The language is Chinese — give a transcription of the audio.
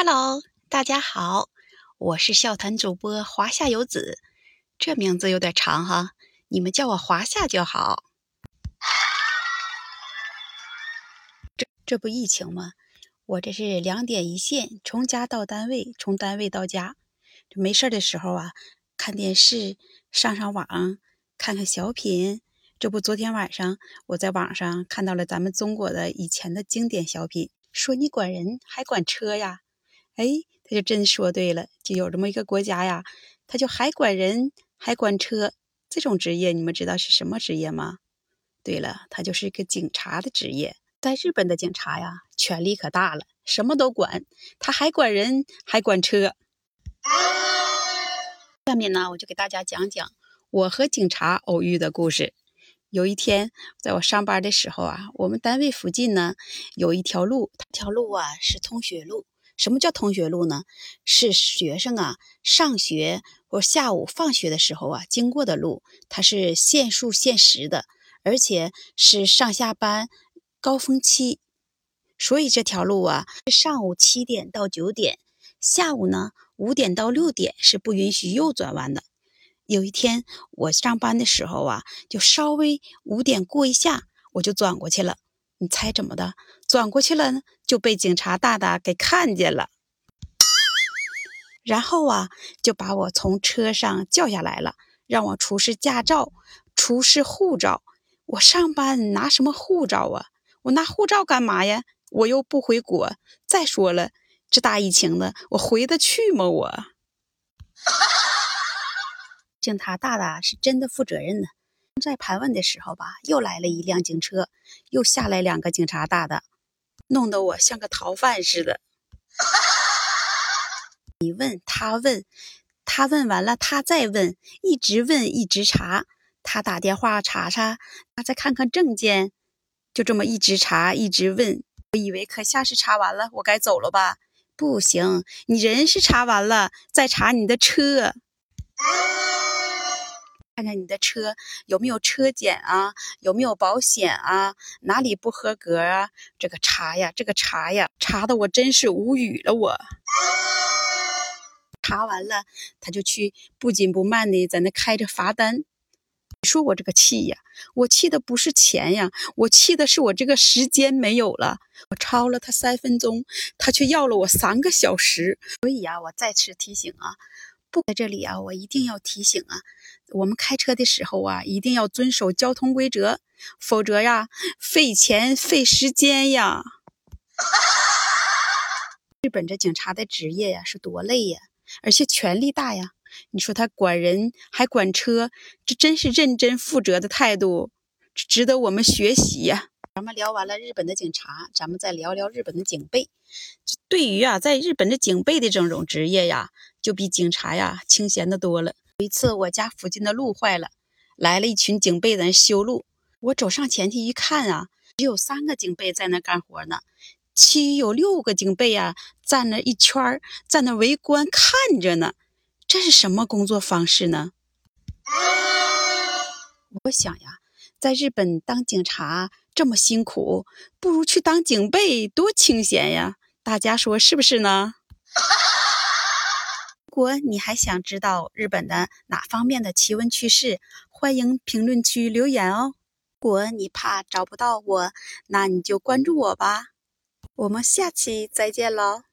Hello，大家好，我是笑谈主播华夏游子，这名字有点长哈，你们叫我华夏就好。这这不疫情吗？我这是两点一线，从家到单位，从单位到家。这没事的时候啊，看电视，上上网，看看小品。这不，昨天晚上我在网上看到了咱们中国的以前的经典小品，说你管人还管车呀？哎，他就真说对了，就有这么一个国家呀，他就还管人，还管车，这种职业你们知道是什么职业吗？对了，他就是一个警察的职业。在日本的警察呀，权力可大了，什么都管，他还管人，还管车。下面呢，我就给大家讲讲我和警察偶遇的故事。有一天，在我上班的时候啊，我们单位附近呢有一条路，这条路啊是通学路。什么叫同学路呢？是学生啊上学或下午放学的时候啊经过的路，它是限速限时的，而且是上下班高峰期，所以这条路啊是上午七点到九点，下午呢五点到六点是不允许右转弯的。有一天我上班的时候啊，就稍微五点过一下，我就转过去了。你猜怎么的？转过去了呢，就被警察大大给看见了，然后啊，就把我从车上叫下来了，让我出示驾照、出示护照。我上班拿什么护照啊？我拿护照干嘛呀？我又不回国。再说了，这大疫情的，我回得去吗？我，警察大大是真的负责任的。在盘问的时候吧，又来了一辆警车，又下来两个警察大的，弄得我像个逃犯似的。你问他问，他问完了他再问，一直问一直查。他打电话查查，他再看看证件，就这么一直查一直问。我以为可下是查完了，我该走了吧？不行，你人是查完了，再查你的车。看看你的车有没有车检啊，有没有保险啊，哪里不合格啊？这个查呀，这个查呀，查的我真是无语了。我查完了，他就去不紧不慢的在那开着罚单。你说我这个气呀，我气的不是钱呀，我气的是我这个时间没有了。我超了他三分钟，他却要了我三个小时。所以呀，我再次提醒啊。不在这里啊，我一定要提醒啊，我们开车的时候啊，一定要遵守交通规则，否则呀，费钱费时间呀。日本这警察的职业呀，是多累呀，而且权力大呀。你说他管人还管车，这真是认真负责的态度，值得我们学习呀。咱们聊完了日本的警察，咱们再聊聊日本的警备。对于啊，在日本的警备的这种职业呀，就比警察呀清闲的多了。有一次，我家附近的路坏了，来了一群警备人修路。我走上前去一看啊，只有三个警备在那干活呢，其余有六个警备啊站那一圈在那围观看着呢。这是什么工作方式呢？我想呀。在日本当警察这么辛苦，不如去当警备多清闲呀！大家说是不是呢？如果你还想知道日本的哪方面的奇闻趣事，欢迎评论区留言哦。如果你怕找不到我，那你就关注我吧。我们下期再见喽。